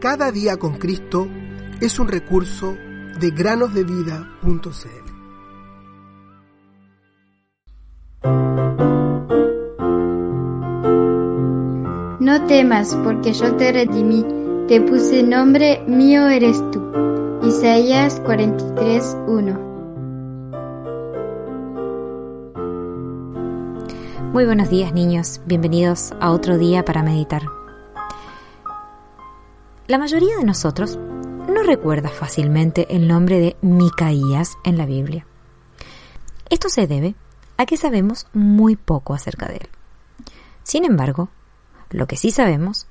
Cada día con Cristo es un recurso de granosdevida.cl. No temas, porque yo te redimí, te puse nombre, mío eres tú. Isaías 43, 1. Muy buenos días niños, bienvenidos a otro día para meditar. La mayoría de nosotros no recuerda fácilmente el nombre de Micaías en la Biblia. Esto se debe a que sabemos muy poco acerca de él. Sin embargo, lo que sí sabemos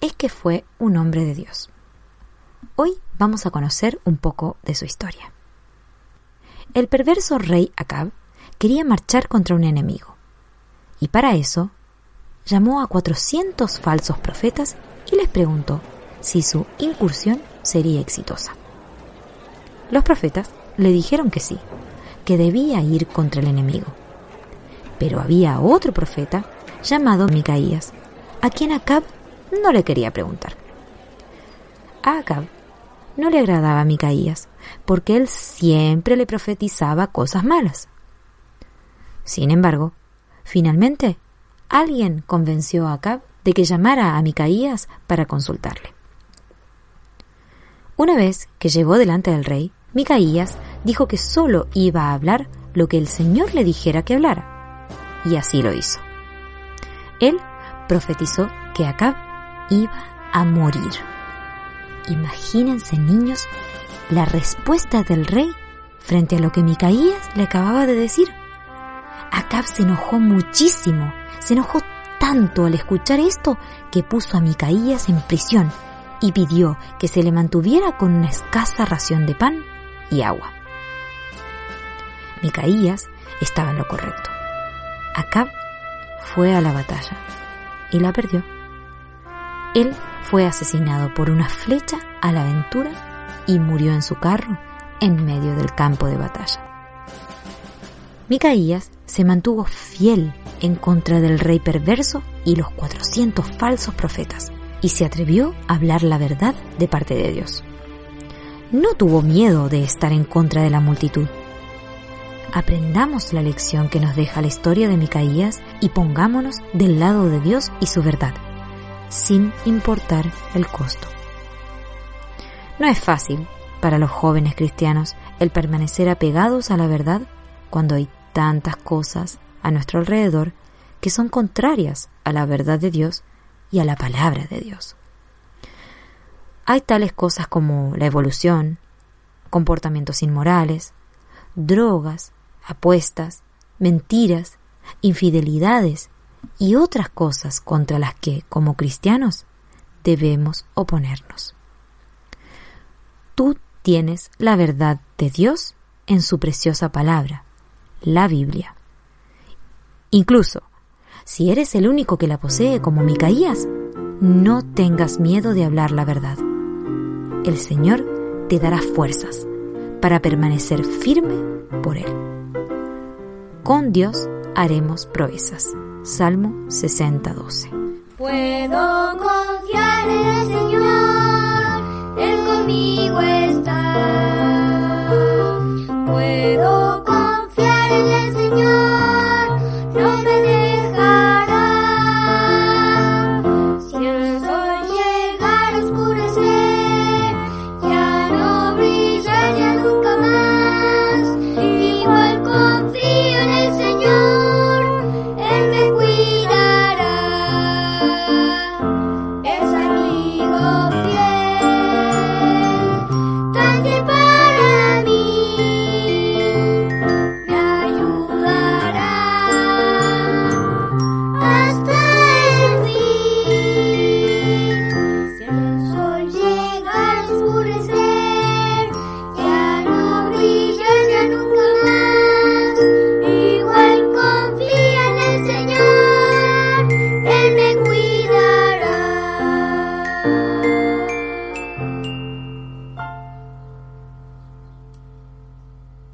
es que fue un hombre de Dios. Hoy vamos a conocer un poco de su historia. El perverso rey Acab quería marchar contra un enemigo y para eso llamó a 400 falsos profetas y les preguntó si su incursión sería exitosa. Los profetas le dijeron que sí, que debía ir contra el enemigo. Pero había otro profeta llamado Micaías, a quien Acab no le quería preguntar. A Acab no le agradaba a Micaías, porque él siempre le profetizaba cosas malas. Sin embargo, finalmente, alguien convenció a Acab de que llamara a Micaías para consultarle. Una vez que llegó delante del rey, Micaías dijo que solo iba a hablar lo que el Señor le dijera que hablara. Y así lo hizo. Él profetizó que Acab iba a morir. Imagínense, niños, la respuesta del rey frente a lo que Micaías le acababa de decir. Acab se enojó muchísimo, se enojó tanto al escuchar esto que puso a Micaías en prisión y pidió que se le mantuviera con una escasa ración de pan y agua. Micaías estaba en lo correcto. Acab fue a la batalla y la perdió. Él fue asesinado por una flecha a la aventura y murió en su carro en medio del campo de batalla. Micaías se mantuvo fiel en contra del rey perverso y los 400 falsos profetas y se atrevió a hablar la verdad de parte de Dios. No tuvo miedo de estar en contra de la multitud. Aprendamos la lección que nos deja la historia de Micaías y pongámonos del lado de Dios y su verdad, sin importar el costo. No es fácil para los jóvenes cristianos el permanecer apegados a la verdad cuando hay tantas cosas a nuestro alrededor que son contrarias a la verdad de Dios y a la palabra de Dios. Hay tales cosas como la evolución, comportamientos inmorales, drogas, apuestas, mentiras, infidelidades y otras cosas contra las que, como cristianos, debemos oponernos. Tú tienes la verdad de Dios en su preciosa palabra, la Biblia. Incluso si eres el único que la posee como Micaías, no tengas miedo de hablar la verdad. El Señor te dará fuerzas para permanecer firme por Él. Con Dios haremos proezas. Salmo 60:12. Puedo confiar en el Señor, Él conmigo está.